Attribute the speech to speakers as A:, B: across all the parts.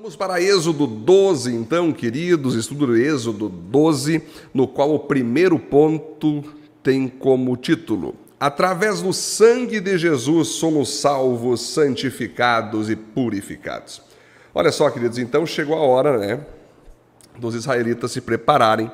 A: Vamos para Êxodo 12, então, queridos, estudo do Êxodo 12, no qual o primeiro ponto tem como título: Através do sangue de Jesus somos salvos, santificados e purificados. Olha só, queridos, então chegou a hora, né, dos israelitas se prepararem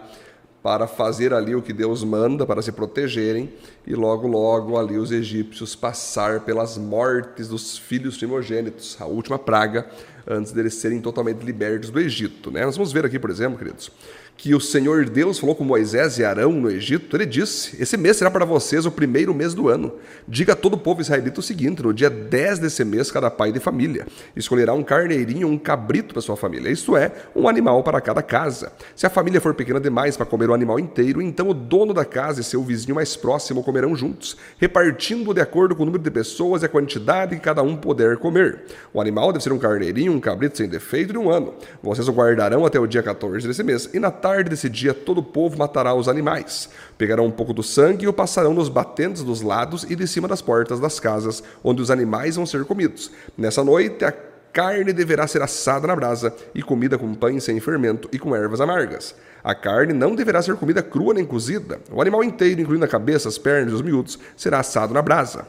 A: para fazer ali o que Deus manda, para se protegerem, e logo, logo ali os egípcios passar pelas mortes dos filhos primogênitos, a última praga antes deles serem totalmente libertos do Egito. Né? Nós vamos ver aqui, por exemplo, queridos, que o Senhor Deus falou com Moisés e Arão no Egito, ele disse: Esse mês será para vocês o primeiro mês do ano. Diga a todo o povo israelita o seguinte: no dia 10 desse mês, cada pai de família escolherá um carneirinho um cabrito para sua família, isto é, um animal para cada casa. Se a família for pequena demais para comer o animal inteiro, então o dono da casa e seu vizinho mais próximo comerão juntos, repartindo de acordo com o número de pessoas e a quantidade que cada um puder comer. O animal deve ser um carneirinho, um cabrito sem defeito de um ano. Vocês o guardarão até o dia 14 desse mês, e na tarde desse dia todo o povo matará os animais. Pegarão um pouco do sangue e o passarão nos batentes dos lados e de cima das portas das casas, onde os animais vão ser comidos. Nessa noite, a carne deverá ser assada na brasa e comida com pães sem fermento e com ervas amargas. A carne não deverá ser comida crua nem cozida. O animal inteiro, incluindo a cabeça, as pernas e os miúdos, será assado na brasa.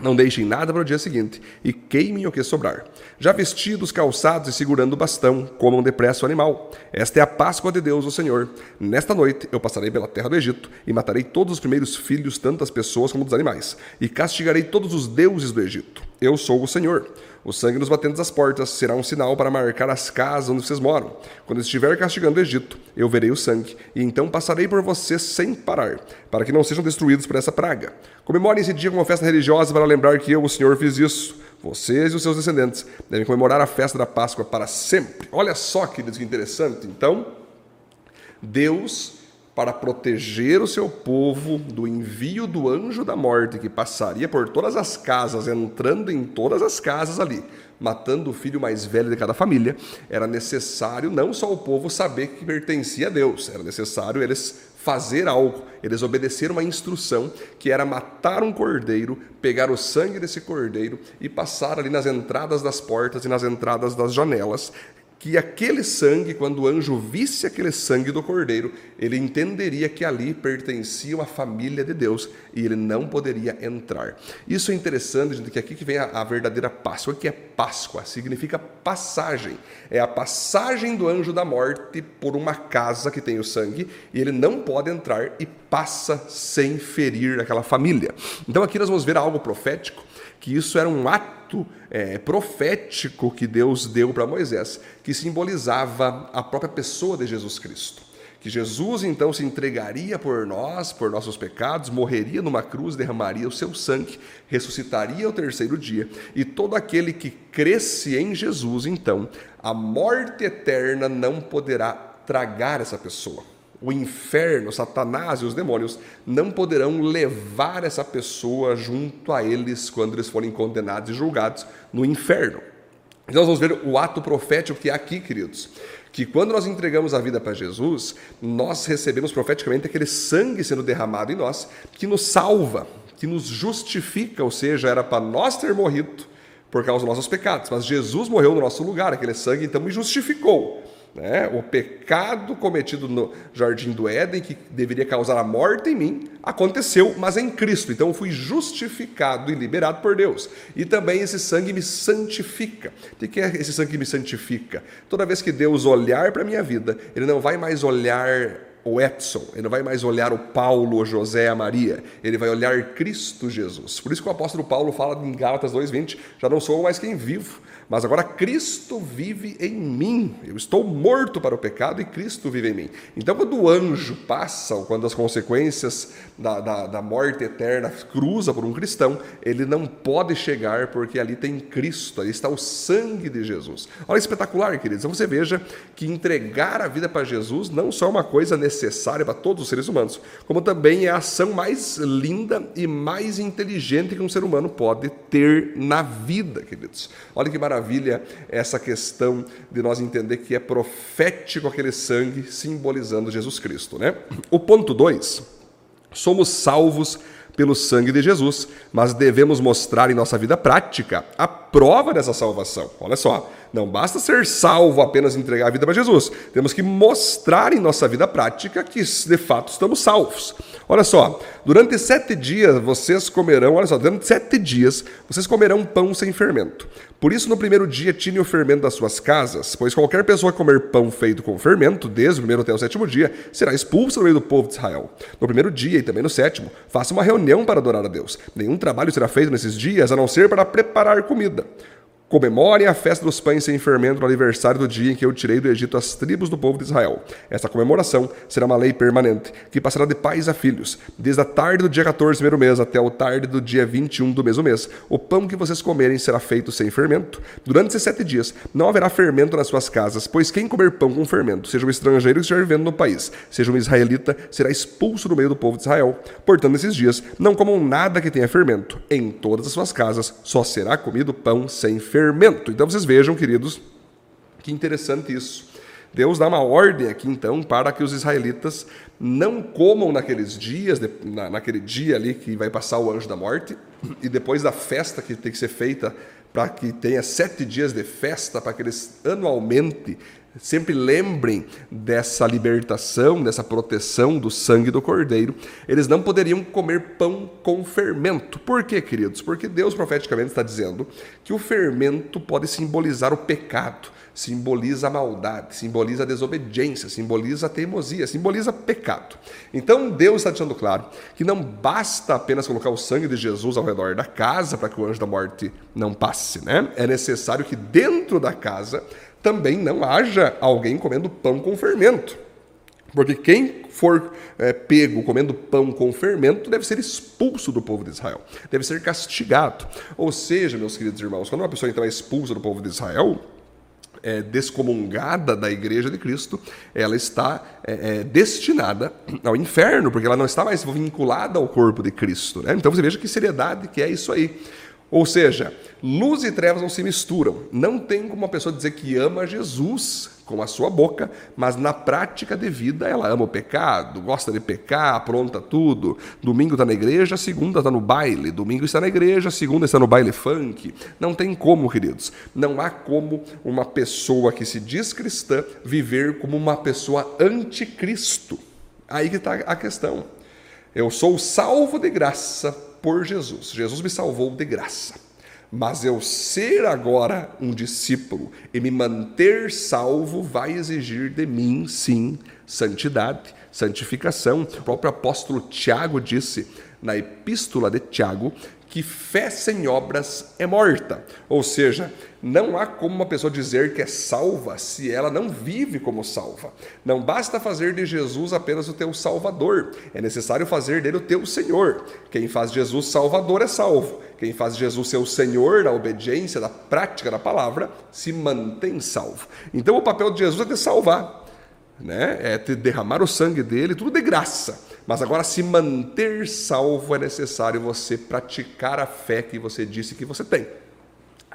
A: Não deixem nada para o dia seguinte, e queimem o que sobrar. Já vestidos, calçados e segurando o bastão, comam depressa o animal. Esta é a Páscoa de Deus, o Senhor. Nesta noite eu passarei pela terra do Egito, e matarei todos os primeiros filhos, tanto das pessoas como dos animais, e castigarei todos os deuses do Egito. Eu sou o Senhor. O sangue nos batentes das portas será um sinal para marcar as casas onde vocês moram. Quando estiver castigando o Egito, eu verei o sangue, e então passarei por vocês sem parar, para que não sejam destruídos por essa praga. Comemorem esse dia com uma festa religiosa para lembrar que eu, o Senhor, fiz isso. Vocês e os seus descendentes devem comemorar a festa da Páscoa para sempre. Olha só, queridos, que interessante. Então, Deus para proteger o seu povo do envio do anjo da morte que passaria por todas as casas, entrando em todas as casas ali, matando o filho mais velho de cada família, era necessário não só o povo saber que pertencia a Deus, era necessário eles fazer algo, eles obedeceram uma instrução que era matar um cordeiro, pegar o sangue desse cordeiro e passar ali nas entradas das portas e nas entradas das janelas, que aquele sangue, quando o anjo visse aquele sangue do cordeiro, ele entenderia que ali pertencia uma família de Deus e ele não poderia entrar. Isso é interessante, gente, que aqui que vem a, a verdadeira Páscoa. Que é Páscoa? Significa passagem. É a passagem do anjo da morte por uma casa que tem o sangue e ele não pode entrar e passa sem ferir aquela família. Então aqui nós vamos ver algo profético que isso era um ato é, profético que Deus deu para Moisés, que simbolizava a própria pessoa de Jesus Cristo. Que Jesus então se entregaria por nós, por nossos pecados, morreria numa cruz, derramaria o seu sangue, ressuscitaria ao terceiro dia, e todo aquele que cresce em Jesus, então, a morte eterna não poderá tragar essa pessoa o inferno, Satanás e os demônios não poderão levar essa pessoa junto a eles quando eles forem condenados e julgados no inferno. Então, nós vamos ver o ato profético que há aqui, queridos. Que quando nós entregamos a vida para Jesus, nós recebemos profeticamente aquele sangue sendo derramado em nós, que nos salva, que nos justifica, ou seja, era para nós ter morrido por causa dos nossos pecados, mas Jesus morreu no nosso lugar, aquele sangue então me justificou. Né? O pecado cometido no jardim do Éden, que deveria causar a morte em mim, aconteceu, mas em Cristo. Então eu fui justificado e liberado por Deus. E também esse sangue me santifica. O que é esse sangue que me santifica? Toda vez que Deus olhar para a minha vida, Ele não vai mais olhar o Edson, ele não vai mais olhar o Paulo, o José, a Maria, ele vai olhar Cristo Jesus. Por isso que o apóstolo Paulo fala em Gálatas 2:20, já não sou mais quem vivo, mas agora Cristo vive em mim. Eu estou morto para o pecado e Cristo vive em mim. Então, quando o anjo passa, ou quando as consequências da, da, da morte eterna cruza por um cristão, ele não pode chegar porque ali tem Cristo, ali está o sangue de Jesus. Olha espetacular, queridos. Então você veja que entregar a vida para Jesus não só é uma coisa necessária para todos os seres humanos, como também é a ação mais linda e mais inteligente que um ser humano pode ter na vida, queridos. Olha que maravilha maravilha essa questão de nós entender que é profético aquele sangue simbolizando Jesus Cristo. Né? O ponto 2, somos salvos pelo sangue de Jesus, mas devemos mostrar em nossa vida prática a prova dessa salvação. Olha só, não basta ser salvo apenas entregar a vida para Jesus. Temos que mostrar em nossa vida prática que de fato estamos salvos. Olha só, durante sete dias vocês comerão, olha só, durante sete dias vocês comerão pão sem fermento. Por isso, no primeiro dia, tirem o fermento das suas casas, pois qualquer pessoa que comer pão feito com fermento, desde o primeiro até o sétimo dia, será expulsa do meio do povo de Israel. No primeiro dia e também no sétimo, faça uma reunião para adorar a Deus. Nenhum trabalho será feito nesses dias, a não ser para preparar comida vida. Comemorem a festa dos pães sem fermento no aniversário do dia em que eu tirei do Egito as tribos do povo de Israel. Esta comemoração será uma lei permanente, que passará de pais a filhos, desde a tarde do dia 14 do primeiro mês até o tarde do dia 21 do mesmo mês. O pão que vocês comerem será feito sem fermento. Durante esses sete dias não haverá fermento nas suas casas, pois quem comer pão com fermento, seja um estrangeiro que estiver vivendo no país, seja um israelita, será expulso do meio do povo de Israel. Portanto, nesses dias não comam nada que tenha fermento. Em todas as suas casas só será comido pão sem fermento fermento. Então vocês vejam, queridos, que interessante isso. Deus dá uma ordem aqui, então, para que os israelitas não comam naqueles dias, na, naquele dia ali que vai passar o anjo da morte, e depois da festa que tem que ser feita, para que tenha sete dias de festa, para que eles anualmente sempre lembrem dessa libertação, dessa proteção do sangue do cordeiro, eles não poderiam comer pão com fermento. Por quê, queridos? Porque Deus profeticamente está dizendo que o fermento pode simbolizar o pecado, simboliza a maldade, simboliza a desobediência, simboliza a teimosia, simboliza pecado. Então Deus está deixando claro que não basta apenas colocar o sangue de Jesus ao redor da casa para que o anjo da morte não passe, né? É necessário que dentro da casa também não haja alguém comendo pão com fermento. Porque quem for é, pego comendo pão com fermento deve ser expulso do povo de Israel, deve ser castigado. Ou seja, meus queridos irmãos, quando uma pessoa então é expulsa do povo de Israel, é, descomungada da igreja de Cristo, ela está é, é, destinada ao inferno, porque ela não está mais vinculada ao corpo de Cristo. Né? Então você veja que seriedade que é isso aí. Ou seja, luz e trevas não se misturam. Não tem como uma pessoa dizer que ama Jesus com a sua boca, mas na prática de vida ela ama o pecado, gosta de pecar, apronta tudo. Domingo está na igreja, segunda está no baile. Domingo está na igreja, segunda está no baile funk. Não tem como, queridos. Não há como uma pessoa que se diz cristã viver como uma pessoa anticristo. Aí que está a questão. Eu sou salvo de graça por Jesus. Jesus me salvou de graça. Mas eu ser agora um discípulo e me manter salvo vai exigir de mim, sim, santidade, santificação. O próprio apóstolo Tiago disse na epístola de Tiago que fé sem obras é morta. Ou seja, não há como uma pessoa dizer que é salva se ela não vive como salva. Não basta fazer de Jesus apenas o teu Salvador, é necessário fazer dele o teu Senhor. Quem faz Jesus Salvador é salvo. Quem faz Jesus seu Senhor na obediência, na prática da palavra, se mantém salvo. Então o papel de Jesus é te salvar, né? é te derramar o sangue dele, tudo de graça. Mas agora, se manter salvo, é necessário você praticar a fé que você disse que você tem.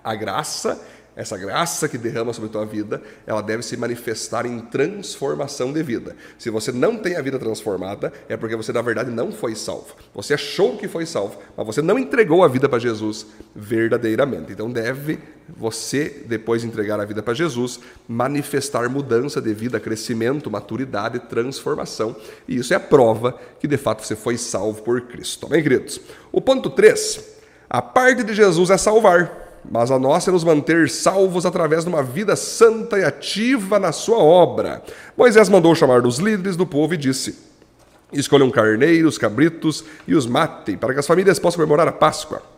A: A graça essa graça que derrama sobre a tua vida, ela deve se manifestar em transformação de vida. Se você não tem a vida transformada, é porque você na verdade não foi salvo. Você achou que foi salvo, mas você não entregou a vida para Jesus verdadeiramente. Então deve você, depois de entregar a vida para Jesus, manifestar mudança de vida, crescimento, maturidade, transformação. E isso é a prova que de fato você foi salvo por Cristo. Amém, queridos? O ponto 3. A parte de Jesus é salvar mas a nossa é nos manter salvos através de uma vida santa e ativa na sua obra. Moisés mandou chamar os líderes do povo e disse: Escolham carneiros, cabritos e os matem, para que as famílias possam comemorar a Páscoa.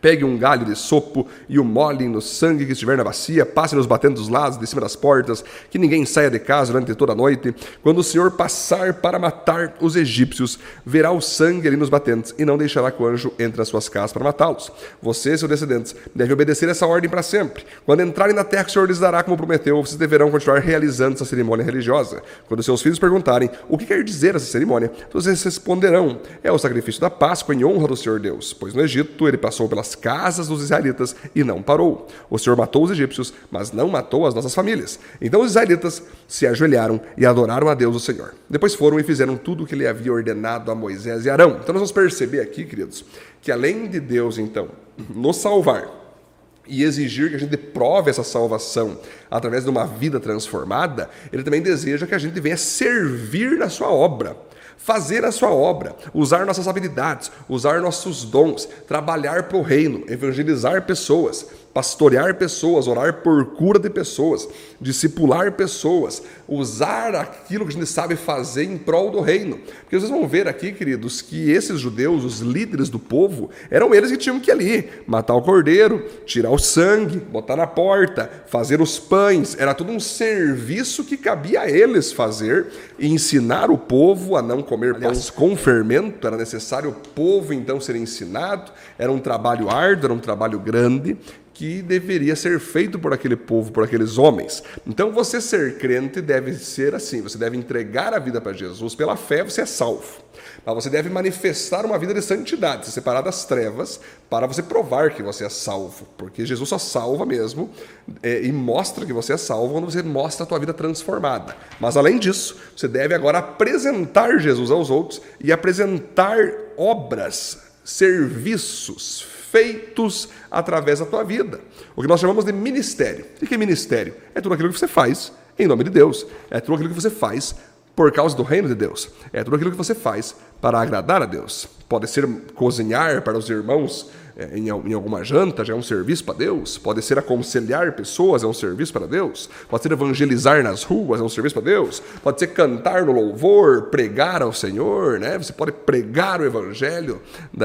A: Pegue um galho de sopo e o molhem no sangue que estiver na bacia, passe nos batendo dos lados, de cima das portas, que ninguém saia de casa durante toda a noite. Quando o Senhor passar para matar os egípcios, verá o sangue ali nos batentes e não deixará que o anjo entre nas suas casas para matá-los. Você e seus descendentes devem obedecer essa ordem para sempre. Quando entrarem na terra que o Senhor lhes dará como prometeu, vocês deverão continuar realizando essa cerimônia religiosa. Quando seus filhos perguntarem o que quer dizer essa cerimônia, vocês responderão: é o sacrifício da Páscoa em honra do Senhor Deus, pois no Egito ele passou pela pelas casas dos israelitas e não parou. O Senhor matou os egípcios, mas não matou as nossas famílias. Então os israelitas se ajoelharam e adoraram a Deus o Senhor. Depois foram e fizeram tudo o que ele havia ordenado a Moisés e Arão. Então nós vamos perceber aqui, queridos, que além de Deus, então, nos salvar, e exigir que a gente prove essa salvação através de uma vida transformada, ele também deseja que a gente venha servir na sua obra fazer a sua obra, usar nossas habilidades, usar nossos dons, trabalhar para o reino, evangelizar pessoas, pastorear pessoas, orar por cura de pessoas, discipular pessoas, usar aquilo que a gente sabe fazer em prol do reino. Porque vocês vão ver aqui, queridos, que esses judeus, os líderes do povo, eram eles que tinham que ir ali matar o cordeiro, tirar o sangue, botar na porta, fazer os pães. Era tudo um serviço que cabia a eles fazer e ensinar o povo a não comer pães com fermento. Era necessário o povo então ser ensinado. Era um trabalho árduo, era um trabalho grande que deveria ser feito por aquele povo, por aqueles homens. Então, você ser crente deve ser assim: você deve entregar a vida para Jesus, pela fé você é salvo. Mas você deve manifestar uma vida de santidade, se separar das trevas, para você provar que você é salvo. Porque Jesus só salva mesmo é, e mostra que você é salvo quando você mostra a tua vida transformada. Mas além disso, você deve agora apresentar Jesus aos outros e apresentar obras, serviços, feitos através da tua vida. O que nós chamamos de ministério. O que é ministério? É tudo aquilo que você faz em nome de Deus. É tudo aquilo que você faz por causa do reino de Deus. É tudo aquilo que você faz para agradar a Deus. Pode ser cozinhar para os irmãos em, em alguma janta, já é um serviço para Deus. Pode ser aconselhar pessoas, é um serviço para Deus. Pode ser evangelizar nas ruas, é um serviço para Deus. Pode ser cantar no louvor, pregar ao Senhor, né? Você pode pregar o evangelho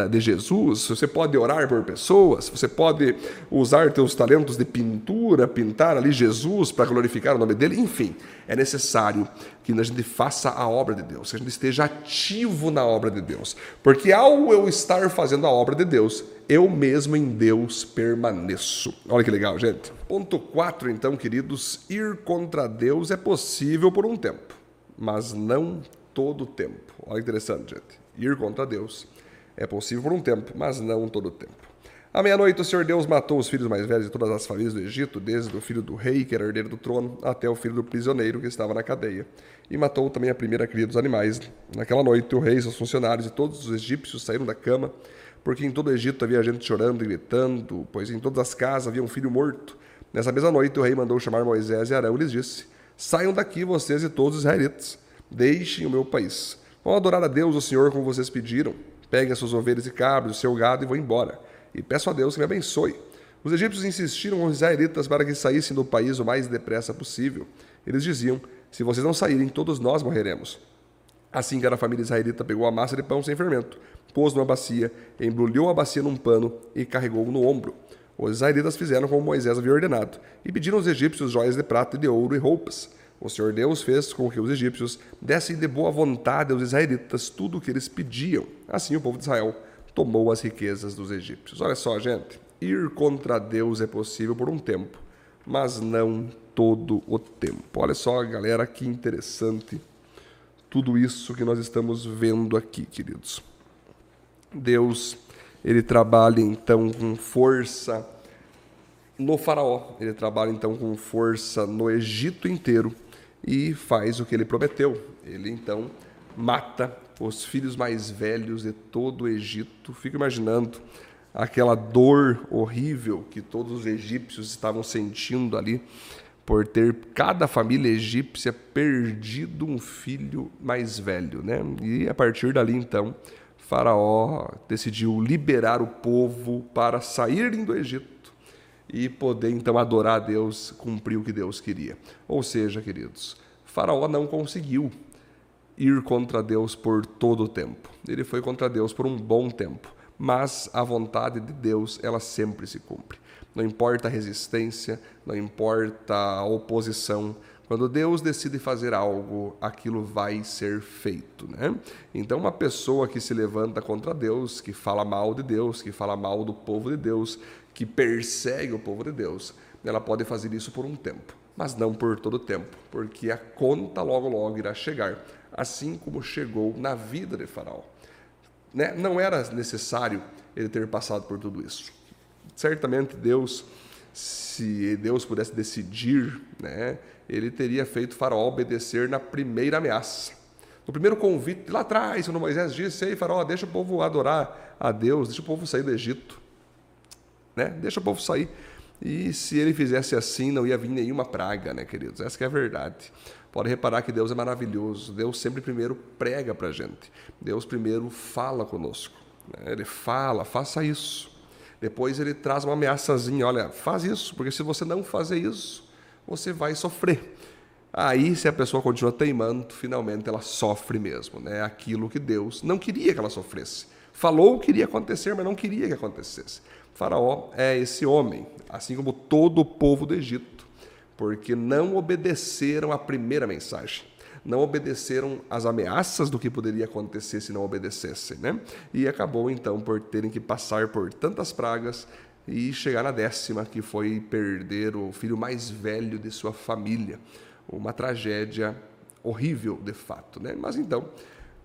A: de Jesus. Você pode orar por pessoas. Você pode usar teus talentos de pintura, pintar ali Jesus para glorificar o nome dele. Enfim, é necessário que a gente faça a obra de Deus, que a gente esteja ativo na obra de Deus. Porque ao eu estar fazendo a obra de Deus, eu mesmo em Deus permaneço. Olha que legal, gente. Ponto 4, então, queridos: ir contra Deus é possível por um tempo, mas não todo o tempo. Olha que interessante, gente. Ir contra Deus é possível por um tempo, mas não todo o tempo. À meia-noite, o Senhor Deus matou os filhos mais velhos de todas as famílias do Egito, desde o filho do rei, que era herdeiro do trono, até o filho do prisioneiro, que estava na cadeia. E matou também a primeira cria dos animais. Naquela noite, o rei, seus funcionários e todos os egípcios saíram da cama, porque em todo o Egito havia gente chorando e gritando, pois em todas as casas havia um filho morto. Nessa mesma noite, o rei mandou chamar Moisés e Arão e lhes disse: Saiam daqui, vocês e todos os israelitas. Deixem o meu país. Vão adorar a Deus, o Senhor, como vocês pediram. Peguem as suas ovelhas e cabras, o seu gado e vão embora e peço a Deus que me abençoe. Os egípcios insistiram com os israelitas para que saíssem do país o mais depressa possível. Eles diziam: Se vocês não saírem, todos nós morreremos. Assim a família israelita pegou a massa de pão sem fermento, pôs numa bacia, embrulhou a bacia num pano e carregou-o no ombro. Os israelitas fizeram como Moisés havia ordenado e pediram aos egípcios joias de prata e de ouro e roupas. O Senhor Deus fez com que os egípcios dessem de boa vontade aos israelitas tudo o que eles pediam. Assim o povo de Israel tomou as riquezas dos egípcios. Olha só, gente, ir contra Deus é possível por um tempo, mas não todo o tempo. Olha só, galera, que interessante tudo isso que nós estamos vendo aqui, queridos. Deus, ele trabalha então com força no Faraó, ele trabalha então com força no Egito inteiro e faz o que ele prometeu. Ele então mata os filhos mais velhos de todo o Egito. Fico imaginando aquela dor horrível que todos os egípcios estavam sentindo ali por ter cada família egípcia perdido um filho mais velho, né? E a partir dali então, Faraó decidiu liberar o povo para saírem do Egito e poder então adorar a Deus, cumprir o que Deus queria. Ou seja, queridos, Faraó não conseguiu ir contra Deus por todo o tempo. Ele foi contra Deus por um bom tempo, mas a vontade de Deus, ela sempre se cumpre. Não importa a resistência, não importa a oposição, quando Deus decide fazer algo, aquilo vai ser feito, né? Então, uma pessoa que se levanta contra Deus, que fala mal de Deus, que fala mal do povo de Deus, que persegue o povo de Deus, ela pode fazer isso por um tempo, mas não por todo o tempo, porque a conta logo logo irá chegar assim como chegou na vida de Faraó. Né? Não era necessário ele ter passado por tudo isso. Certamente Deus, se Deus pudesse decidir, né, ele teria feito Faraó obedecer na primeira ameaça. No primeiro convite, lá atrás, quando Moisés disse: Ei, Faraó, deixa o povo adorar a Deus, deixa o povo sair do Egito. Né? Deixa o povo sair. E se ele fizesse assim, não ia vir nenhuma praga, né, queridos? Essa é a verdade. Pode reparar que Deus é maravilhoso. Deus sempre primeiro prega para a gente. Deus primeiro fala conosco. Né? Ele fala, faça isso. Depois ele traz uma ameaçazinha, olha, faz isso, porque se você não fazer isso, você vai sofrer. Aí, se a pessoa continua teimando, finalmente ela sofre mesmo, né? Aquilo que Deus não queria que ela sofresse. Falou que iria acontecer, mas não queria que acontecesse. faraó é esse homem, assim como todo o povo do Egito, porque não obedeceram à primeira mensagem não obedeceram às ameaças do que poderia acontecer se não obedecessem, né? E acabou então por terem que passar por tantas pragas e chegar na décima, que foi perder o filho mais velho de sua família. Uma tragédia horrível, de fato, né? Mas então,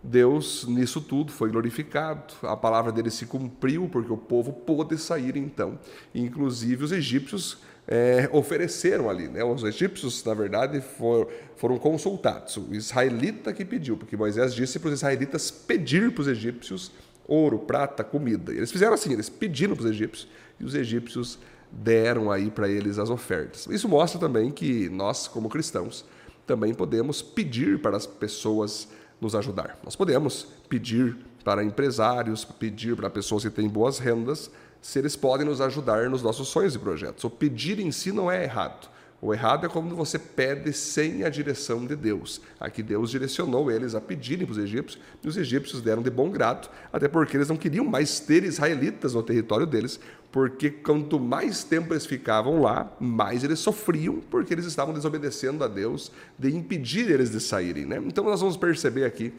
A: Deus nisso tudo foi glorificado, a palavra dele se cumpriu, porque o povo pôde sair então. Inclusive os egípcios é, ofereceram ali. Né? Os egípcios, na verdade, for, foram consultados. O israelita que pediu, porque Moisés disse para os israelitas pedir para os egípcios ouro, prata, comida. E eles fizeram assim, eles pediram para os egípcios e os egípcios deram aí para eles as ofertas. Isso mostra também que nós, como cristãos, também podemos pedir para as pessoas nos ajudar. Nós podemos pedir para empresários, pedir para pessoas que têm boas rendas, se eles podem nos ajudar nos nossos sonhos e projetos. O pedir em si não é errado. O errado é quando você pede sem a direção de Deus. Aqui Deus direcionou eles a pedirem para os egípcios, e os egípcios deram de bom grado, até porque eles não queriam mais ter israelitas no território deles, porque quanto mais tempo eles ficavam lá, mais eles sofriam, porque eles estavam desobedecendo a Deus de impedir eles de saírem. Né? Então nós vamos perceber aqui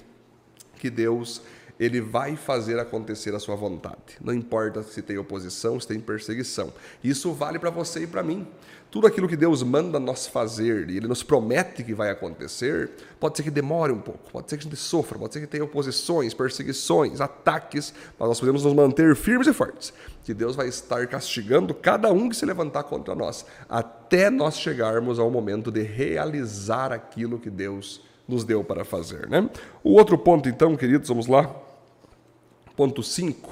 A: que Deus ele vai fazer acontecer a sua vontade. Não importa se tem oposição, se tem perseguição. Isso vale para você e para mim. Tudo aquilo que Deus manda nós fazer e Ele nos promete que vai acontecer, pode ser que demore um pouco, pode ser que a gente sofra, pode ser que tenha oposições, perseguições, ataques, mas nós podemos nos manter firmes e fortes. Que Deus vai estar castigando cada um que se levantar contra nós, até nós chegarmos ao momento de realizar aquilo que Deus nos deu para fazer. Né? O outro ponto, então, queridos, vamos lá. Ponto 5.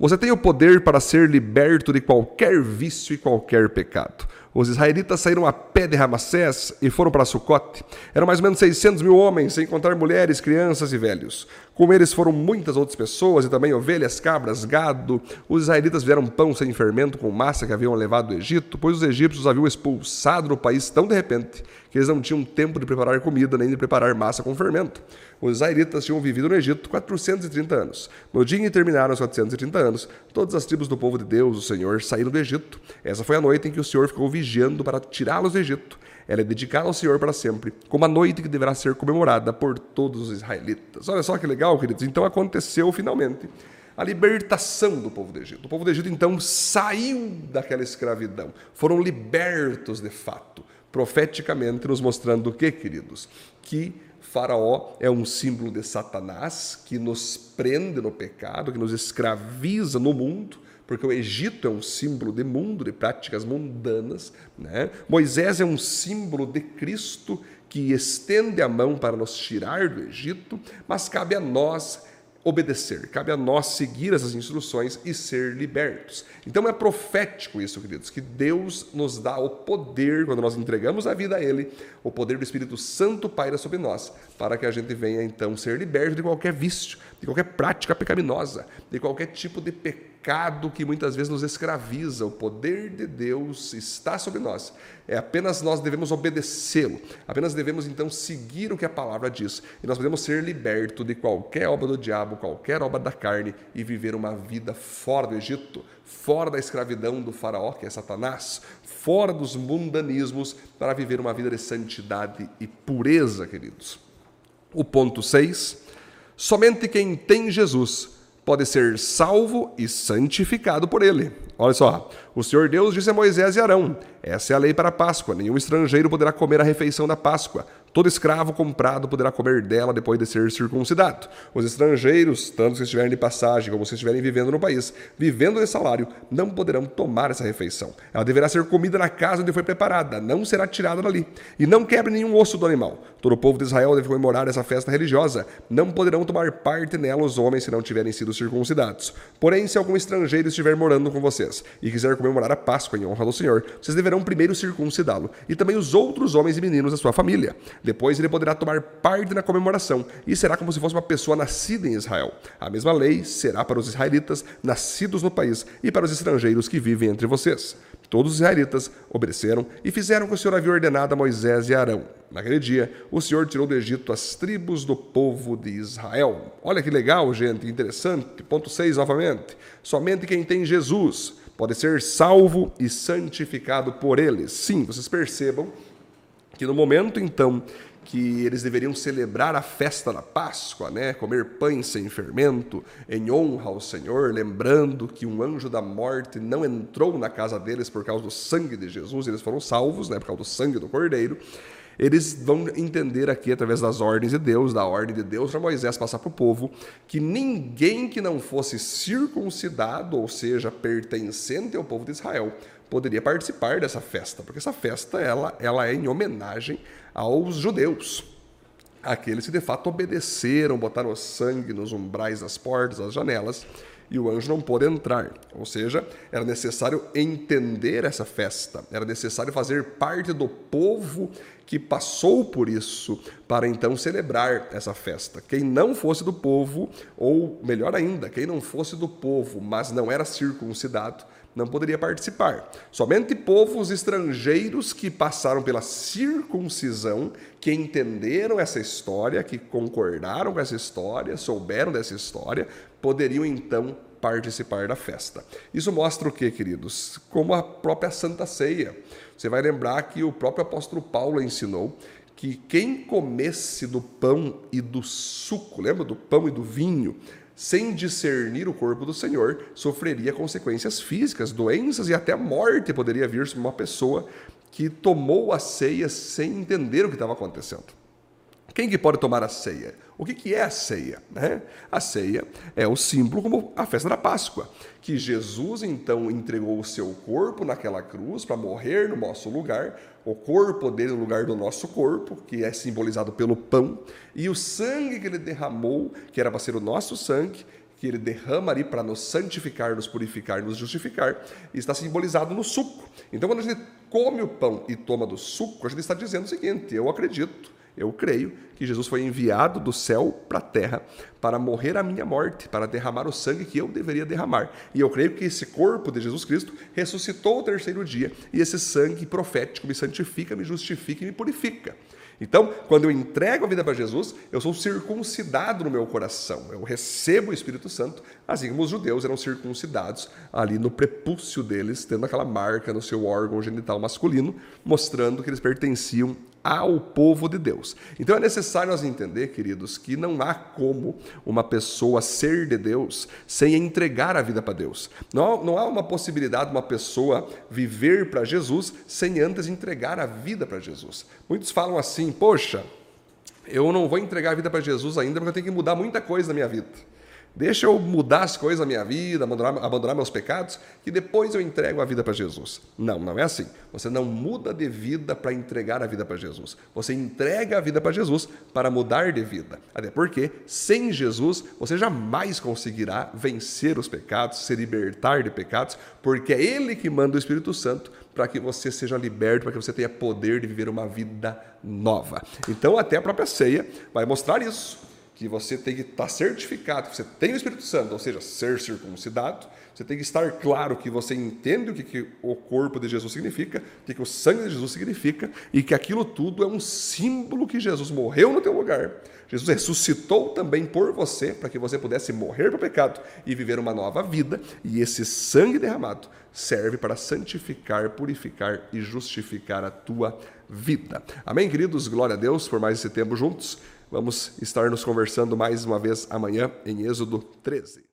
A: Você tem o poder para ser liberto de qualquer vício e qualquer pecado. Os israelitas saíram a pé de Ramassés e foram para Sucote. Eram mais ou menos 600 mil homens, sem contar mulheres, crianças e velhos. Com eles foram muitas outras pessoas e também ovelhas, cabras, gado. Os israelitas vieram pão sem fermento com massa que haviam levado do Egito, pois os egípcios haviam expulsado do país tão de repente que eles não tinham tempo de preparar comida nem de preparar massa com fermento. Os israelitas tinham vivido no Egito 430 anos. No dia em que terminaram os 430 anos, todas as tribos do povo de Deus, o Senhor, saíram do Egito. Essa foi a noite em que o Senhor ficou vigiando para tirá-los do Egito. Ela é dedicada ao Senhor para sempre, como a noite que deverá ser comemorada por todos os israelitas. Olha só que legal, queridos. Então aconteceu finalmente a libertação do povo do Egito. O povo do Egito então saiu daquela escravidão, foram libertos de fato profeticamente nos mostrando o que, queridos? Que Faraó é um símbolo de Satanás que nos prende no pecado, que nos escraviza no mundo, porque o Egito é um símbolo de mundo, de práticas mundanas. Né? Moisés é um símbolo de Cristo que estende a mão para nos tirar do Egito, mas cabe a nós obedecer, cabe a nós seguir essas instruções e ser libertos. Então é profético isso, queridos, que Deus nos dá o poder, quando nós entregamos a vida a Ele, o poder do Espírito Santo paira sobre nós, para que a gente venha então ser liberto de qualquer vício, de qualquer prática pecaminosa, de qualquer tipo de pecado que muitas vezes nos escraviza. O poder de Deus está sobre nós. É apenas nós devemos obedecê-lo. Apenas devemos então seguir o que a palavra diz. E nós podemos ser libertos de qualquer obra do diabo, qualquer obra da carne e viver uma vida fora do Egito, fora da escravidão do faraó, que é Satanás, fora dos mundanismos, para viver uma vida de santidade e pureza, queridos. O ponto 6 Somente quem tem Jesus pode ser salvo e santificado por ele. Olha só, o Senhor Deus disse a Moisés e Arão: Essa é a lei para a Páscoa. Nenhum estrangeiro poderá comer a refeição da Páscoa. Todo escravo comprado poderá comer dela depois de ser circuncidado. Os estrangeiros, tanto se estiverem de passagem como se estiverem vivendo no país, vivendo de salário, não poderão tomar essa refeição. Ela deverá ser comida na casa onde foi preparada, não será tirada dali. E não quebre nenhum osso do animal. Todo o povo de Israel deve comemorar essa festa religiosa. Não poderão tomar parte nela os homens se não tiverem sido circuncidados. Porém, se algum estrangeiro estiver morando com vocês, vocês e quiser comemorar a Páscoa em honra do Senhor, vocês deverão primeiro circuncidá-lo e também os outros homens e meninos da sua família. Depois ele poderá tomar parte na comemoração e será como se fosse uma pessoa nascida em Israel. A mesma lei será para os israelitas nascidos no país e para os estrangeiros que vivem entre vocês. Todos os israelitas obedeceram e fizeram o que o Senhor havia ordenado a Moisés e Arão. Naquele dia, o Senhor tirou do Egito as tribos do povo de Israel. Olha que legal, gente, interessante. Ponto 6 novamente. Somente quem tem Jesus pode ser salvo e santificado por ele. Sim, vocês percebam que no momento então que eles deveriam celebrar a festa da Páscoa, né? comer pães sem fermento, em honra ao Senhor, lembrando que um anjo da morte não entrou na casa deles por causa do sangue de Jesus, eles foram salvos né? por causa do sangue do Cordeiro. Eles vão entender aqui, através das ordens de Deus, da ordem de Deus para Moisés passar para o povo, que ninguém que não fosse circuncidado, ou seja, pertencente ao povo de Israel, poderia participar dessa festa, porque essa festa ela, ela é em homenagem aos judeus, aqueles que de fato obedeceram, botaram sangue nos umbrais das portas, das janelas, e o anjo não pôde entrar. Ou seja, era necessário entender essa festa, era necessário fazer parte do povo que passou por isso para então celebrar essa festa. Quem não fosse do povo, ou melhor ainda, quem não fosse do povo, mas não era circuncidado, não poderia participar. Somente povos estrangeiros que passaram pela circuncisão, que entenderam essa história, que concordaram com essa história, souberam dessa história, poderiam então participar da festa. Isso mostra o que, queridos? Como a própria Santa Ceia. Você vai lembrar que o próprio apóstolo Paulo ensinou que quem comesse do pão e do suco, lembra do pão e do vinho, sem discernir o corpo do Senhor, sofreria consequências físicas, doenças e até morte poderia vir sobre uma pessoa que tomou a ceia sem entender o que estava acontecendo. Quem que pode tomar a ceia? O que, que é a ceia? Né? A ceia é o símbolo como a festa da Páscoa, que Jesus então entregou o seu corpo naquela cruz para morrer no nosso lugar, o corpo dele no lugar do nosso corpo, que é simbolizado pelo pão, e o sangue que ele derramou, que era para ser o nosso sangue, que ele derrama ali para nos santificar, nos purificar, nos justificar, está simbolizado no suco. Então, quando a gente come o pão e toma do suco, a gente está dizendo o seguinte: eu acredito eu creio que Jesus foi enviado do céu para a terra para morrer a minha morte, para derramar o sangue que eu deveria derramar. E eu creio que esse corpo de Jesus Cristo ressuscitou o terceiro dia e esse sangue profético me santifica, me justifica e me purifica. Então, quando eu entrego a vida para Jesus, eu sou circuncidado no meu coração. Eu recebo o Espírito Santo, assim como os judeus eram circuncidados ali no prepúcio deles, tendo aquela marca no seu órgão genital masculino, mostrando que eles pertenciam ao povo de Deus. Então é necessário nós entender, queridos, que não há como uma pessoa ser de Deus sem entregar a vida para Deus. Não, não há uma possibilidade de uma pessoa viver para Jesus sem antes entregar a vida para Jesus. Muitos falam assim: poxa, eu não vou entregar a vida para Jesus ainda porque eu tenho que mudar muita coisa na minha vida. Deixa eu mudar as coisas da minha vida, abandonar, abandonar meus pecados, que depois eu entrego a vida para Jesus. Não, não é assim. Você não muda de vida para entregar a vida para Jesus. Você entrega a vida para Jesus para mudar de vida. Até porque, sem Jesus, você jamais conseguirá vencer os pecados, se libertar de pecados, porque é Ele que manda o Espírito Santo para que você seja liberto, para que você tenha poder de viver uma vida nova. Então, até a própria ceia vai mostrar isso que você tem que estar certificado que você tem o Espírito Santo, ou seja, ser circuncidado. Você tem que estar claro que você entende o que, que o corpo de Jesus significa, o que, que o sangue de Jesus significa e que aquilo tudo é um símbolo que Jesus morreu no teu lugar. Jesus ressuscitou também por você para que você pudesse morrer para o pecado e viver uma nova vida. E esse sangue derramado serve para santificar, purificar e justificar a tua vida. Amém, queridos? Glória a Deus por mais esse tempo juntos. Vamos estar nos conversando mais uma vez amanhã em Êxodo 13.